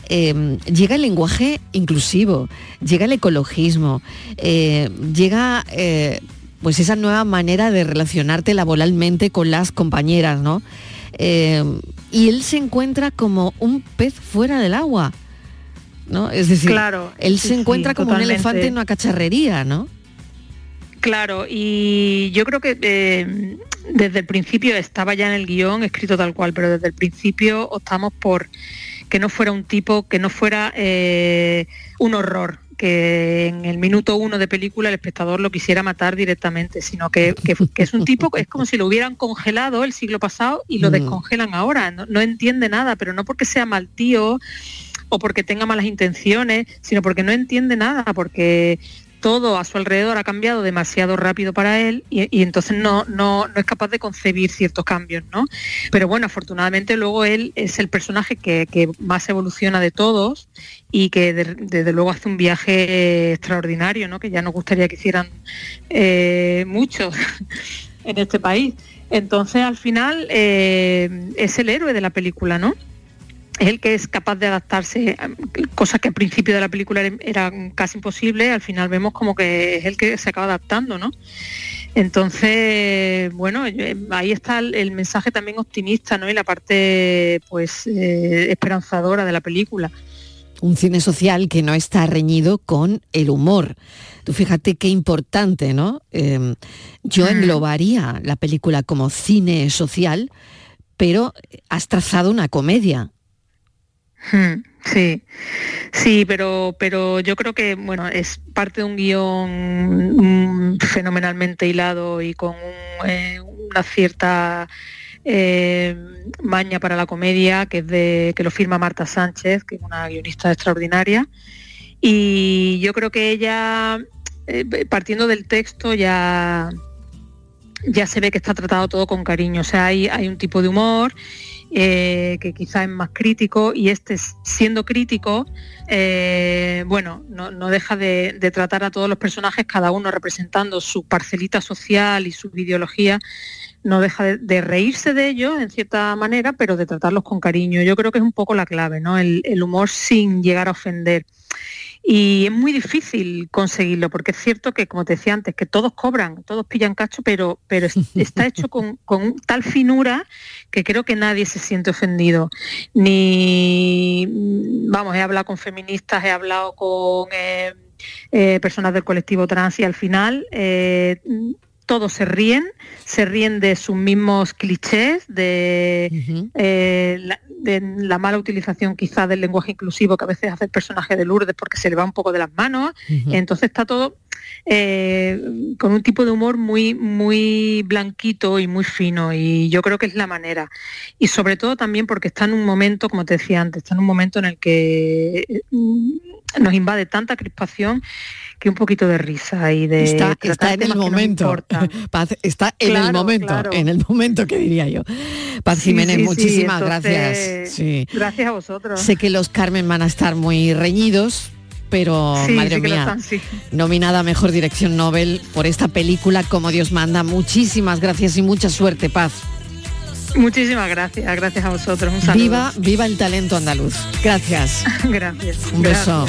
em, llega el lenguaje inclusivo, llega el ecologismo, eh, llega eh, pues esa nueva manera de relacionarte laboralmente con las compañeras, ¿no? Em, y él se encuentra como un pez fuera del agua. ¿no? Es decir, claro, él se encuentra como un elefante en una cacharrería, ¿no? Claro, y yo creo que em, desde el principio estaba ya en el guion escrito tal cual, pero desde el principio optamos por que no fuera un tipo, que no fuera eh, un horror, que en el minuto uno de película el espectador lo quisiera matar directamente, sino que, es un tipo, es como si lo hubieran congelado el siglo pasado y lo mm. descongelan ahora. no, entiende nada, pero no porque sea mal tío o porque tenga malas intenciones, sino porque no entiende nada, porque todo a su alrededor ha cambiado demasiado rápido para él y, entonces no, no, es capaz de concebir ciertos cambios, ¿no? Pero bueno, afortunadamente luego él es el personaje que, más evoluciona de todos y que desde luego hace un viaje extraordinario, ¿no? Que ya nos gustaría que hicieran eh, muchos [laughs] en este país. Entonces al final eh, es el héroe de la película, ¿no? Es el que es capaz de adaptarse, cosas que al principio de la película eran casi imposibles, al final vemos como que es el que se acaba adaptando, ¿no? Entonces, bueno, ahí está el, mensaje también optimista, ¿no? Y la parte, pues, eh, esperanzadora de la película. Un cine social que no está reñido con el humor. Tú fíjate qué importante, ¿no? Em, yo mm. englobaría la película como cine social, pero has trazado una comedia. Hmm, sí, sí, pero, pero yo creo que bueno, es parte de un guion mm, fenomenalmente hilado y con eh, una cierta eh, maña para la comedia, que es de, que lo firma Marta Sánchez, que es una guionista extraordinaria. Y yo creo que ella, eh, partiendo del texto, ya, ya se ve que está tratado todo con cariño. O sea, hay, hay un tipo de humor eh, que quizá es más crítico y este siendo crítico, eh, bueno, no, deja de, tratar a todos los personajes, cada uno representando su parcelita social y su ideología, no deja de, reírse de ellos en cierta manera, pero de tratarlos con cariño. Yo creo que es un poco la clave, ¿no? el humor sin llegar a ofender. Y es muy difícil conseguirlo, porque es cierto que, como te decía antes, que todos cobran, todos pillan cacho, pero, pero [laughs] está hecho con, tal finura que creo que nadie se siente ofendido. Ni, vamos, he hablado con feministas, he hablado con eh, eh, personas del colectivo trans y al final eh, todos se ríen, se ríen de sus mismos clichés, de, eh, la, mala utilización quizá del lenguaje inclusivo que a veces hace el personaje de Lourdes porque se le va un poco de las manos. Entonces está todo eh, con un tipo de humor muy, muy blanquito y muy fino y yo creo que es la manera. Y sobre todo también porque está en un momento, como te decía antes, está en un momento en el que eh, nos invade tanta crispación que un poquito de risa y de está, está en el momento. [laughs] está en el momento en el momento que diría yo. Paz Jiménez muchísimas gracias. Gracias a vosotros. Sé que los Carmen van a estar muy reñidos pero madre mía, nominada a Mejor Dirección Nobel por esta película Como Dios manda. Muchísimas gracias y mucha suerte, Paz. Muchísimas gracias, gracias a vosotros. Un saludo. Viva, viva el talento andaluz. Gracias. [laughs] gracias. Un beso.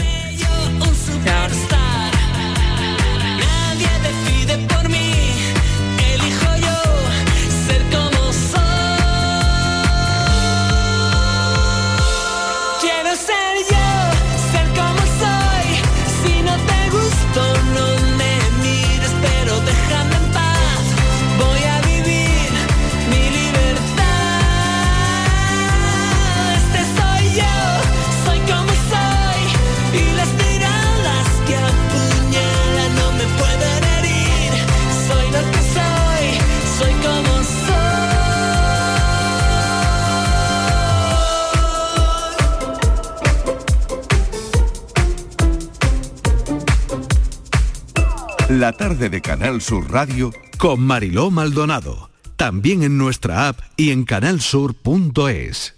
De Canal Sur Radio con Mariló Maldonado. También en nuestra app y en canalsur.es.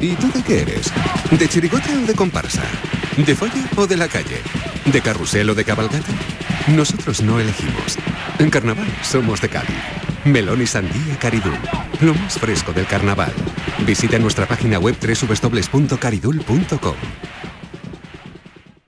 ¿Y tú de qué eres? ¿De chirigota o de comparsa? ¿De folla o de la calle? ¿De carrusel o de cabalgata? Nosotros no elegimos. En carnaval somos de Cádiz. Melón y sandía Caridul. Lo más fresco del carnaval. Visita nuestra página web www.caridul.com.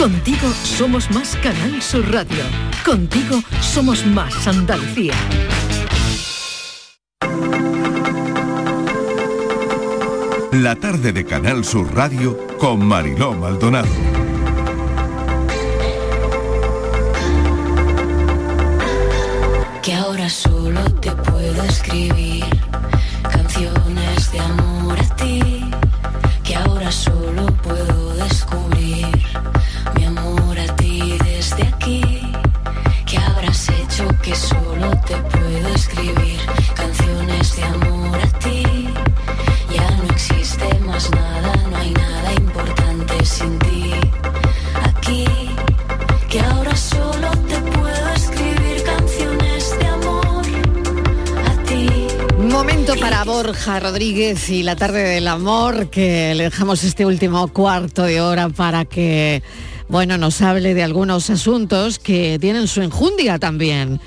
Contigo somos más Canal Sur Radio. Contigo somos más Andalucía. La tarde de Canal Sur Radio con Mariló Maldonado. que ahora solo te puedo escribir canciones de amor a ti, que ahora solo Borja Rodríguez y la tarde del amor, que le dejamos este último cuarto de hora para que, bueno, nos hable de algunos asuntos que tienen su enjundia también.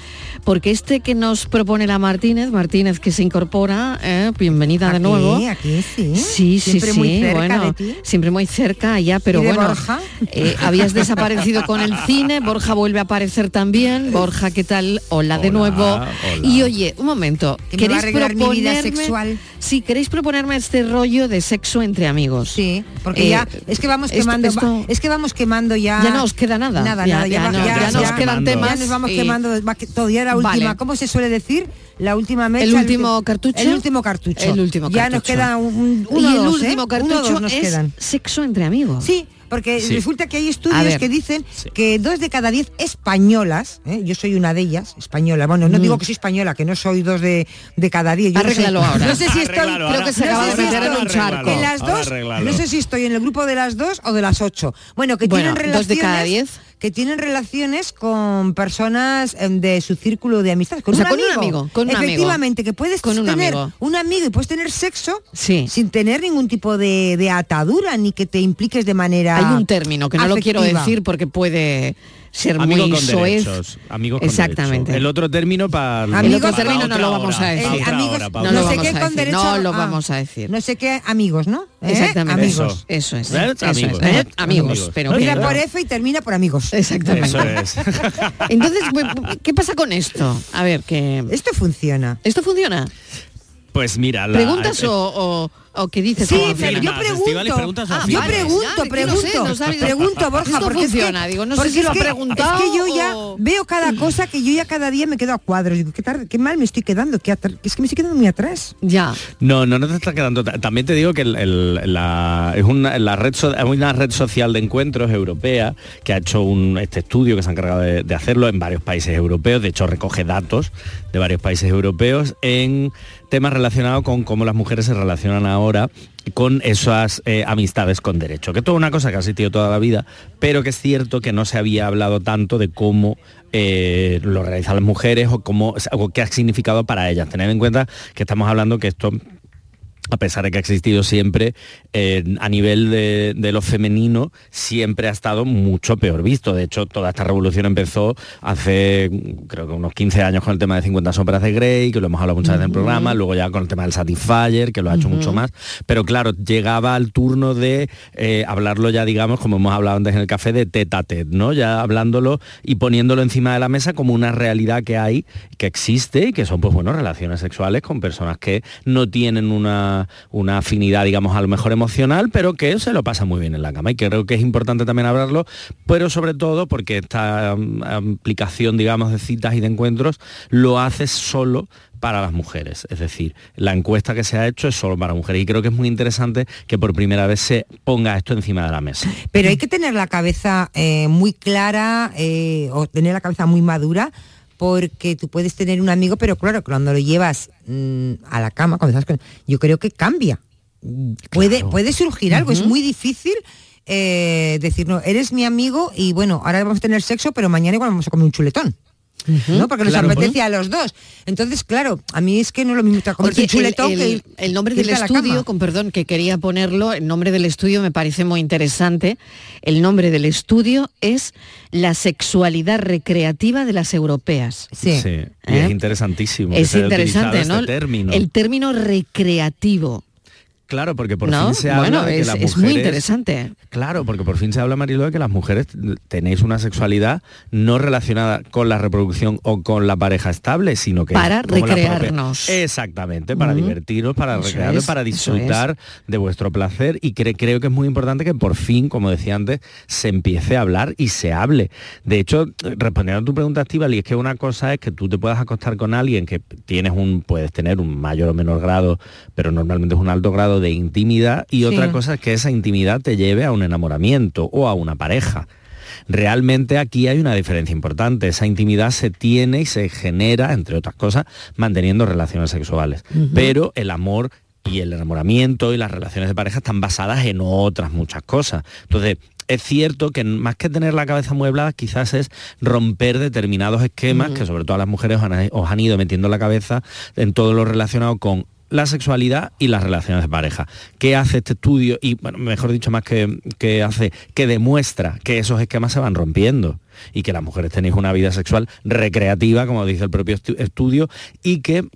Porque este que nos propone la Martínez, Martínez que se incorpora, ¿eh? bienvenida de nuevo. aquí sí. Sí, sí, Siempre sí, muy cerca bueno, de ti. siempre muy cerca ya, pero ¿Y de bueno, Borja? eh, habías desaparecido con el cine, Borja vuelve a aparecer también. Borja, ¿qué tal? Hola, de nuevo. hola. Y oye, un momento, Que me va a arreglar mi vida proponerme- sexual. Sí, queréis proponerme este rollo de sexo entre amigos. Sí, porque ya es que vamos quemando, es que vamos quemando ya. Ya no os queda nada. Nada, Ya- nada, ya no- ya nos quedan temas Ya nos vamos y- quemando va que- todo. Ya la última, Vale. ¿cómo se suele decir? La última mecha. ¿El último cartucho? El último cartucho. El último Ya nos queda un, uno y el dos, último ¿eh? cartucho Uno o dos nos es quedan. sexo entre amigos. Sí, porque Sí. resulta que hay estudios que dicen que dos de cada diez españolas, ¿eh? yo soy una de ellas, española, bueno, no Mm. digo que soy española, que no soy dos de, de cada diez. yo no sé- ahora. No sé si estoy, Arréglalo Creo ahora. que se no acaba sé de si meter en estoy un charco. En las dos, no sé si estoy en el grupo de las dos o de las ocho. Bueno, que Bueno, tienen dos de relaciones cada diez. Que tienen relaciones con personas em, de su círculo de amistad, con, O sea, un, con un amigo. con un amigo. Efectivamente, que puedes Con un tener amigo. un amigo y puedes tener sexo Sí. sin tener ningún tipo de, de atadura ni que te impliques de manera Hay un término que no lo quiero decir porque puede ser Amigos muy con soez. derechos. Amigos con Exactamente. El otro término para término no lo vamos a decir. amigos, no no, lo sé vamos qué a con decir. derecho No lo vamos a decir. No sé qué amigos, ¿no? ¿Eh? Exactamente. Amigos. Eso es. ¿Eh? Eso Amigos. es. ¿eh? ¿Eh? Amigos. Amigos. Pero que- por F y termina por amigos. Exactamente. Eso es. [laughs] Entonces, ¿qué pasa con esto? A ver, que... Esto funciona. ¿Esto funciona? Pues mira, la, ¿Preguntas eh, o, o, o qué dices? Sí, ¿Cómo pero yo Estíbaliz, pregunto. preguntas Ah, yo pregunto, Ya, que no pregunto. sé, no sabes. pregunto, Borja, porque es que- digo, no sé si es lo ha que- preguntado Es que yo ya o- veo cada [clears throat] cosa que yo ya cada día me quedo a cuadros. Digo, qué, tarde, qué mal me estoy quedando, qué es que me estoy quedando muy atrás. Ya. No, no, no te está quedando. ta- También te digo que el- el- la, es una, la red, so- es una red social de encuentros europea que ha hecho un, este estudio que se ha encargado de, de hacerlo en varios países europeos. De hecho, recoge datos de varios países europeos en temas relacionados con cómo las mujeres se relacionan ahora con esas eh, amistades con derecho. Que es una cosa que ha existido toda la vida, pero que es cierto que no se había hablado tanto de cómo eh, lo realizan las mujeres o cómo o qué ha significado para ellas. Tener en cuenta que estamos hablando que esto a pesar de que ha existido siempre, eh, a nivel de, de lo femenino, siempre ha estado mucho peor visto. De hecho, toda esta revolución empezó hace, creo que unos 15 años con el tema de 50 sombras de Grey, que lo hemos hablado muchas veces en el programa, luego ya con el tema del Satisfyer, que lo ha hecho mucho más. Pero claro, llegaba al turno de eh, hablarlo ya, digamos, como hemos hablado antes en el café, de tete a tete, ¿no? Ya hablándolo y poniéndolo encima de la mesa como una realidad que hay, que existe y que son, pues bueno, relaciones sexuales con personas que no tienen una, una afinidad, digamos, a lo mejor emocional, pero que se lo pasa muy bien en la cama. Y creo que es importante también hablarlo, pero sobre todo porque esta um, aplicación, digamos, de citas y de encuentros lo hace solo para las mujeres. Es decir, la encuesta que se ha hecho es solo para mujeres y creo que es muy interesante que por primera vez se ponga esto encima de la mesa. Pero hay que tener la cabeza eh, muy clara eh, o tener la cabeza muy madura porque tú puedes tener un amigo, pero claro, cuando lo llevas mm, a la cama, cuando estás con, yo creo que cambia. Puede, puede surgir algo, es muy difícil eh, decir, no, eres mi amigo y bueno, ahora vamos a tener sexo, pero mañana igual vamos a comer un chuletón. ¿No? Porque nos apetece a los dos. Entonces, claro, a mí es que no es lo mismo te comer Oye, un chuletón el, que el- ir- el nombre que del estudio, con perdón, que quería ponerlo, el nombre del estudio me parece muy interesante. El nombre del estudio es La sexualidad recreativa de las europeas. Sí. Y ¿Eh? es interesantísimo. Es interesante, utilizado ¿no? Este término. El término recreativo. Claro, porque por ¿No? fin se habla de que las es mujeres... muy interesante. Claro, porque por fin se habla, Marilo, de que las mujeres tenéis una sexualidad no relacionada con la reproducción o con la pareja estable, sino que... Para recrearnos. Exactamente, para Mm. divertirnos, para recrearnos, para disfrutar de vuestro placer y cre- creo que es muy importante que por fin, como decía antes, se empiece a hablar y se hable. De hecho, respondiendo a tu pregunta, Estivali, es que una cosa es que tú te puedas acostar con alguien que tienes un, puedes tener un mayor o menor grado, pero normalmente es un alto grado de intimidad y otra cosa es que esa intimidad te lleve a un enamoramiento o a una pareja. Realmente aquí hay una diferencia importante. Esa intimidad se tiene y se genera, entre otras cosas, manteniendo relaciones sexuales. Pero el amor y el enamoramiento y las relaciones de pareja están basadas en otras muchas cosas. Entonces, es cierto que más que tener la cabeza mueblada, quizás es romper determinados esquemas que sobre todo a las mujeres os han, os han ido metiendo en la cabeza en todo lo relacionado con la sexualidad y las relaciones de pareja. ¿Qué hace este estudio? Y, bueno, mejor dicho, más que, que hace, que demuestra que esos esquemas se van rompiendo y que las mujeres tenéis una vida sexual recreativa, como dice el propio estu- estudio, y que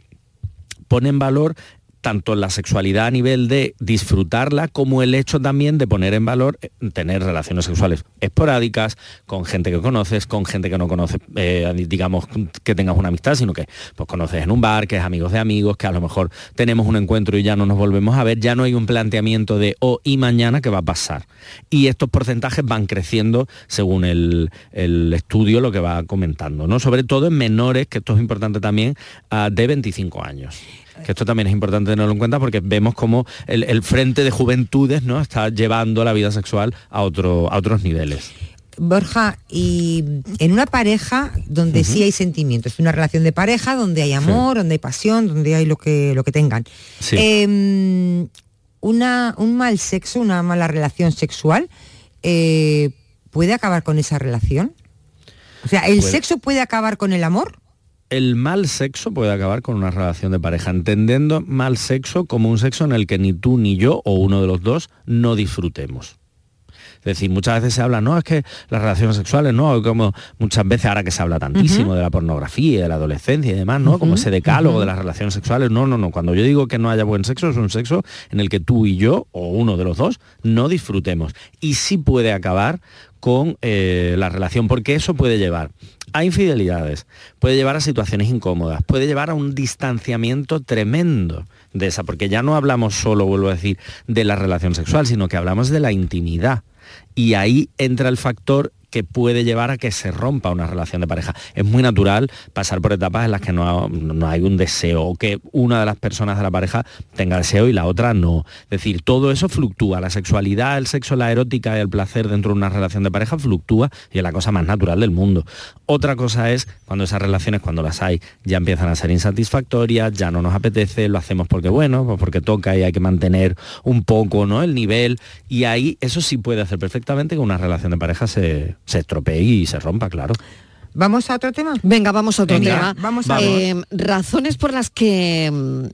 pone en valor tanto la sexualidad a nivel de disfrutarla como el hecho también de poner en valor eh, tener relaciones sexuales esporádicas con gente que conoces, con gente que no conoces, eh, digamos que tengas una amistad, sino que pues conoces en un bar, que es amigos de amigos, que a lo mejor tenemos un encuentro y ya no nos volvemos a ver, ya no hay un planteamiento de oh y mañana qué va a pasar. Y estos porcentajes van creciendo según el, el estudio lo que va comentando, ¿no? Sobre todo en menores, que esto es importante también, de 25 años que esto también es importante tenerlo en cuenta porque vemos como el, el frente de juventudes no está llevando la vida sexual a, otro, a otros niveles. Borja, y en una pareja donde sí hay sentimientos, una relación de pareja donde hay amor, donde hay pasión, donde hay lo que, lo que tengan. Sí. Em, una, un mal sexo, una mala relación sexual, eh, ¿puede acabar con esa relación? O sea, ¿el Puede. sexo puede acabar con el amor? El mal sexo puede acabar con una relación de pareja, entendiendo mal sexo como un sexo en el que ni tú ni yo o uno de los dos no disfrutemos. Es decir, muchas veces se habla, no, es que las relaciones sexuales, ¿no? Como muchas veces ahora que se habla tantísimo de la pornografía, y de la adolescencia y demás, ¿no? Como ese decálogo de las relaciones sexuales. No, no, no. Cuando yo digo que no haya buen sexo, es un sexo en el que tú y yo, o uno de los dos, no disfrutemos. Y sí puede acabar con eh, la relación, porque eso puede llevar a infidelidades, puede llevar a situaciones incómodas, puede llevar a un distanciamiento tremendo de esa, porque ya no hablamos solo, vuelvo a decir, de la relación sexual, sino que hablamos de la intimidad. Y ahí entra el factor que puede llevar a que se rompa una relación de pareja. Es muy natural pasar por etapas en las que no, no hay un deseo o que una de las personas de la pareja tenga deseo y la otra no. Es decir, todo eso fluctúa. La sexualidad, el sexo, la erótica y el placer dentro de una relación de pareja fluctúa y es la cosa más natural del mundo. Otra cosa es cuando esas relaciones, cuando las hay, ya empiezan a ser insatisfactorias, ya no nos apetece, lo hacemos porque bueno, pues porque toca y hay que mantener un poco ¿no? el nivel. Y ahí eso sí puede hacer perfectamente que una relación de pareja se, se estropee y se rompa, claro. ¿Vamos a otro tema? Venga, vamos a otro Venga, tema. vamos a- Eh, razones por las que mm,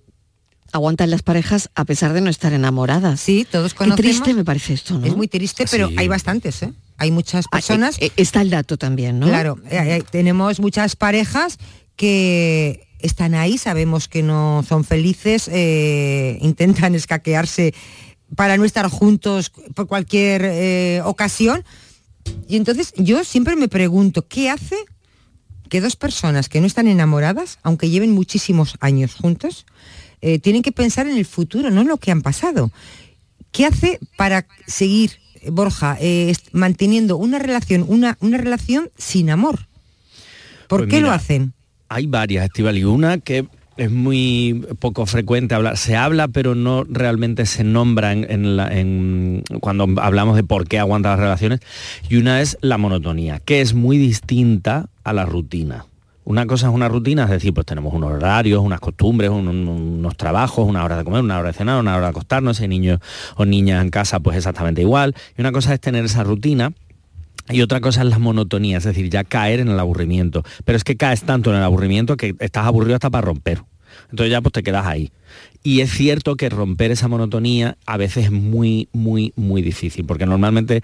aguantan las parejas a pesar de no estar enamoradas. Sí, todos Qué conocemos. triste me parece esto, ¿no? Es muy triste, pero Sí. hay bastantes, ¿eh? Hay muchas Ah, personas. eh, eh, está el dato también, ¿no? Claro, eh, tenemos muchas parejas que están ahí, sabemos que no son felices, eh, [laughs] intentan escaquearse para no estar juntos por cualquier eh, ocasión. Y entonces yo siempre me pregunto, ¿qué hace que dos personas que no están enamoradas, aunque lleven muchísimos años juntos, eh, tienen que pensar en el futuro, no en lo que han pasado? ¿Qué hace para seguir, eh, Borja, eh, manteniendo una relación, una, una relación sin amor? ¿Por Pues qué lo hacen? Hay varias, Estival, y una que es muy poco frecuente hablar. Se habla, pero no realmente se nombra en, cuando hablamos de por qué aguanta las relaciones. Y una es la monotonía, que es muy distinta a la rutina. Una cosa es una rutina, es decir, pues tenemos unos horarios, unas costumbres, un- unos trabajos, una hora de comer, una hora de cenar, una hora de acostarnos, si hay niños o niñas en casa, pues exactamente igual. Y una cosa es tener esa rutina y otra cosa es la monotonía, es decir, ya caer en el aburrimiento. Pero es que caes tanto en el aburrimiento que estás aburrido hasta para romper. Entonces ya pues te quedas ahí. Y es cierto que romper esa monotonía a veces es muy, muy, muy difícil, porque normalmente,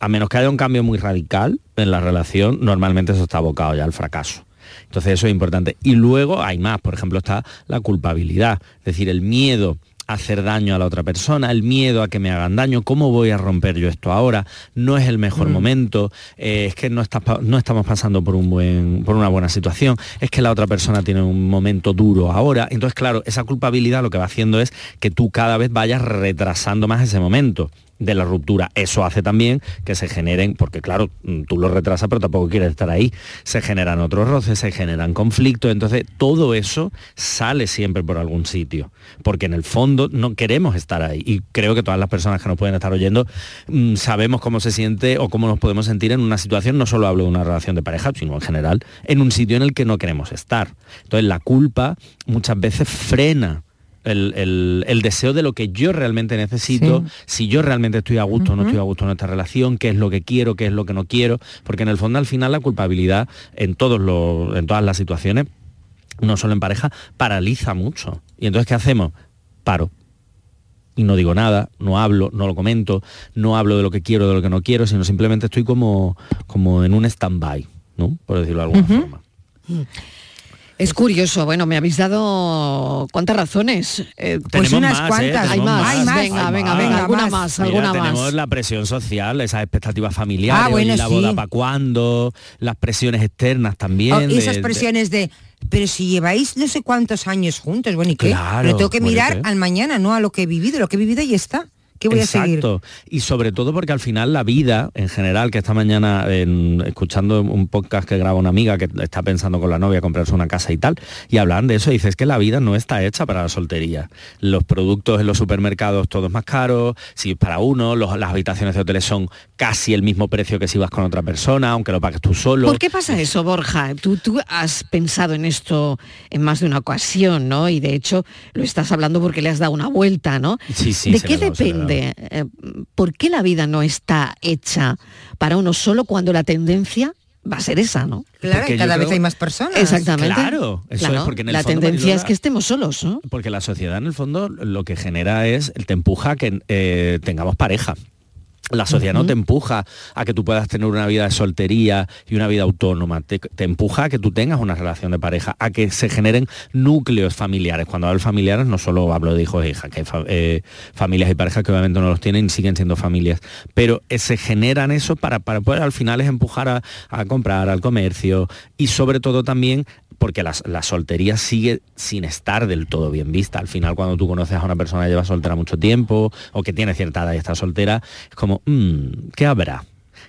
a menos que haya un cambio muy radical en la relación, normalmente eso está abocado ya al fracaso. Entonces eso es importante. Y luego hay más, por ejemplo, está la culpabilidad, es decir, el miedo hacer daño a la otra persona, el miedo a que me hagan daño, cómo voy a romper yo esto ahora, no es el mejor momento, eh, es que no, está no estamos pasando por, un buen, por una buena situación, es que la otra persona tiene un momento duro ahora. Entonces, claro, esa culpabilidad lo que va haciendo es que tú cada vez vayas retrasando más ese momento de la ruptura. Eso hace también que se generen, porque claro, mm, tú lo retrasas, pero tampoco quieres estar ahí. Se generan otros roces, se generan conflictos. Entonces, todo eso sale siempre por algún sitio. Porque en el fondo no queremos estar ahí. Y creo que todas las personas que nos pueden estar oyendo mm, sabemos cómo se siente o cómo nos podemos sentir en una situación, no solo hablo de una relación de pareja, sino en general, en un sitio en el que no queremos estar. Entonces, la culpa muchas veces frena el, el- el deseo de lo que yo realmente necesito, si yo realmente estoy a gusto o no estoy a gusto en esta relación, qué es lo que quiero, qué es lo que no quiero, porque en el fondo al final la culpabilidad en, todos los, en todas las situaciones, no solo en pareja, paraliza mucho. Y entonces, ¿qué hacemos? Paro. Y no digo nada, no hablo, no lo comento, no hablo de lo que quiero, de lo que no quiero, sino simplemente estoy como, como en un stand-by, ¿no? Por decirlo de alguna forma. Es curioso, bueno, me habéis dado cuántas razones. Eh, Tenemos más, ¿eh? Hay Tenemos más, más. venga, Hay venga, venga, alguna más, Mira, alguna tenemos más. la presión social, esas expectativas familiares, Ah, bueno, la sí. boda para cuándo, las presiones externas también. Oh, de- esas presiones de, pero si lleváis no sé cuántos años juntos, bueno, ¿y qué? Claro, pero tengo que mirar al mañana, no a lo que he vivido, lo que he vivido y está. ¿Qué voy a seguir? Exacto. Y sobre todo porque al final la vida, en general, que esta mañana, en- escuchando un podcast que graba una amiga que está pensando con la novia comprarse una casa y tal, y hablan de eso, dices que la vida no está hecha para la soltería. Los productos en los supermercados todos más caros, si es para uno, los- las habitaciones de hoteles son casi el mismo precio que si vas con otra persona, aunque lo pagues tú solo. ¿Por qué pasa eso, Borja? Tú, tú has pensado en esto en más de una ocasión, ¿no? Y de hecho lo estás hablando porque le has dado una vuelta, ¿no? Sí, sí, ¿De qué depende? Eh, ¿Por qué la vida no está hecha para uno solo cuando la tendencia va a ser esa, ¿no? Claro, Porque cada vez creo- hay más personas. Exactamente. Claro, eso Claro, es porque en el la fondo, tendencia es que estemos solos, ¿no? Porque la sociedad en el fondo lo que genera es, te empuja a que eh, tengamos pareja. La sociedad no te empuja a que tú puedas tener una vida de soltería y una vida autónoma, te, te empuja a que tú tengas una relación de pareja, a que se generen núcleos familiares. Cuando hablo de familiares no solo hablo de hijos e hijas, que hay fa- eh, familias y parejas que obviamente no los tienen y siguen siendo familias, pero eh, se generan eso para, para poder al final es empujar a, a comprar, al comercio y sobre todo también porque la, la soltería sigue sin estar del todo bien vista. Al final, cuando tú conoces a una persona que lleva soltera mucho tiempo o que tiene cierta edad y está soltera, es como, "Mm, ¿qué habrá?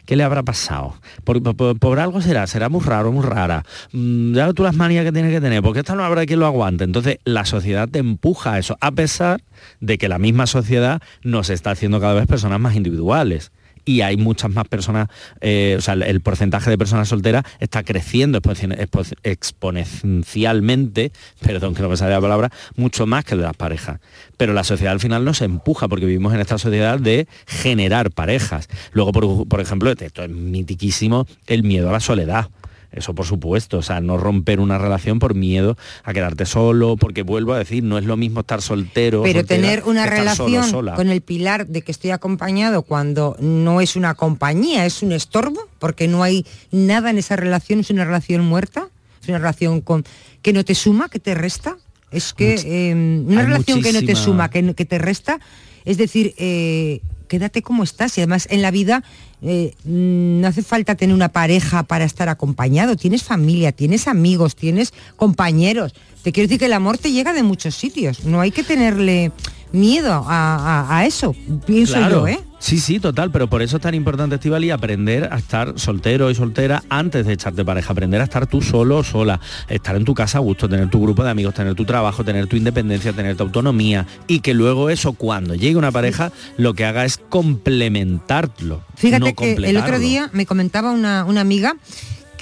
¿Qué le habrá pasado? Por, por- algo será, será muy raro, muy rara. Mm, ya tú las manías que tienes que tener, porque esta no habrá quien lo aguante. Entonces, la sociedad te empuja a eso, a pesar de que la misma sociedad nos está haciendo cada vez personas más individuales. Y hay muchas más personas, eh, o sea, el, porcentaje de personas solteras está creciendo expo- expo- exponencialmente, [laughs] perdón que no me sale la palabra, mucho más que el de las parejas. Pero la sociedad al final nos empuja porque vivimos en esta sociedad de generar parejas. Luego, por, por ejemplo, esto es mitiquísimo, el miedo a la soledad. Eso por supuesto, o sea, no romper una relación por miedo a quedarte solo, porque vuelvo a decir, no es lo mismo estar soltero. Pero soltera, tener una solo, relación sola. con el pilar de que estoy acompañado cuando no es una compañía, es un estorbo, porque no hay nada en esa relación, es una relación muerta, es una relación con que no te suma, que te resta. Es que eh, una hay relación que no te suma, que, que te resta, es decir, eh, quédate como estás. Y además en la vida eh, no hace falta tener una pareja para estar acompañado. Tienes familia, tienes amigos, tienes compañeros. Te quiero decir que el amor te llega de muchos sitios. No hay que tenerle miedo a, a- a eso, pienso Claro. yo, ¿eh? Sí, sí, total, pero por eso es tan importante, Estivali, aprender a estar soltero y soltera antes de echarte pareja, aprender a estar tú solo o sola, estar en tu casa a gusto, tener tu grupo de amigos, tener tu trabajo, tener tu independencia, tener tu autonomía y que luego eso cuando llegue una pareja lo que haga es complementarlo. Fíjate no que el otro día me comentaba una, una amiga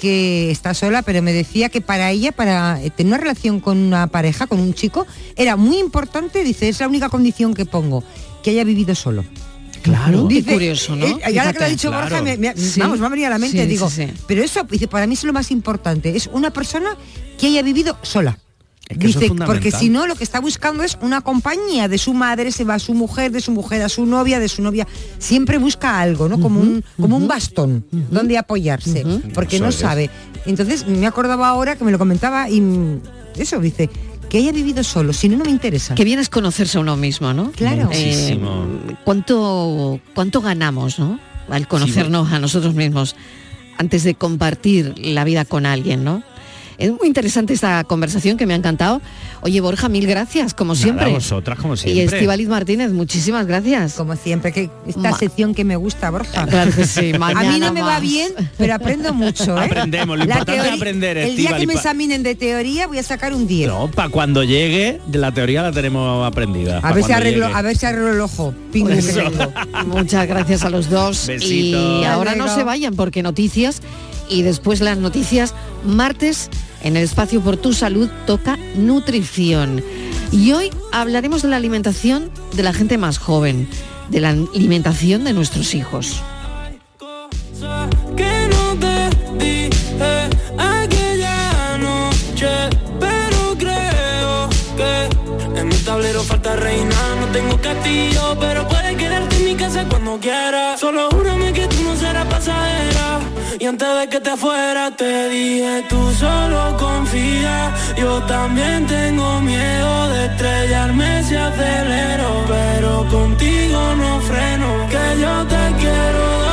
que está sola, pero me decía que para ella, para eh, tener una relación con una pareja, con un chico, era muy importante, dice, es la única condición que pongo, que haya vivido solo. Claro. Qué Dice, curioso, ¿no? eh, y ahora que lo ha dicho Claro. Borja, me- me- Sí. vamos, me ha venido a la mente, Sí, sí, digo, sí. pero eso, dice, para mí es lo más importante, es una persona que haya vivido sola. Es que eso es Dice, porque si no, lo que está buscando es una compañía de su madre, se va a su mujer, de su mujer a su novia, de su novia. Siempre busca algo, ¿no? Como un, como un bastón donde apoyarse, porque Eso no es. sabe. Entonces me acordaba ahora que me lo comentaba y eso dice que haya vivido solo, si no, no me interesa. Que bien es conocerse a uno mismo, ¿no? Claro. Eh, ¿cuánto, ¿Cuánto ganamos, ¿no? Al conocernos a nosotros mismos antes de compartir la vida con alguien, ¿no? Es muy interesante esta conversación que me ha encantado. Oye, Borja, mil gracias, como Nada, siempre. vosotras, como Y siempre. Estivaliz Martínez, muchísimas gracias. Como siempre, que esta sección que me gusta, Borja. [laughs] Claro que sí, A mí no me va bien, pero aprendo mucho. ¿eh? Aprendemos, lo La importante es teoría- aprender, El día que me examinen de teoría voy a sacar un 10. No, para cuando llegue, de la teoría la tenemos aprendida. a, ver si arreglo, llegue. a ver si arreglo el ojo. Pingo que Eso. tengo. Muchas gracias a los dos. Y ahora no se vayan porque noticias y después las noticias martes en el espacio por tu salud toca nutrición. Y hoy hablaremos de la alimentación de la gente más joven, de la alimentación de nuestros hijos cuando quiera, Solo júrame que tú no serás pasadera. Y antes de que te fuera te dije, tú solo confía. Yo también tengo miedo de estrellarme si acelero. Pero contigo no freno, que yo te quiero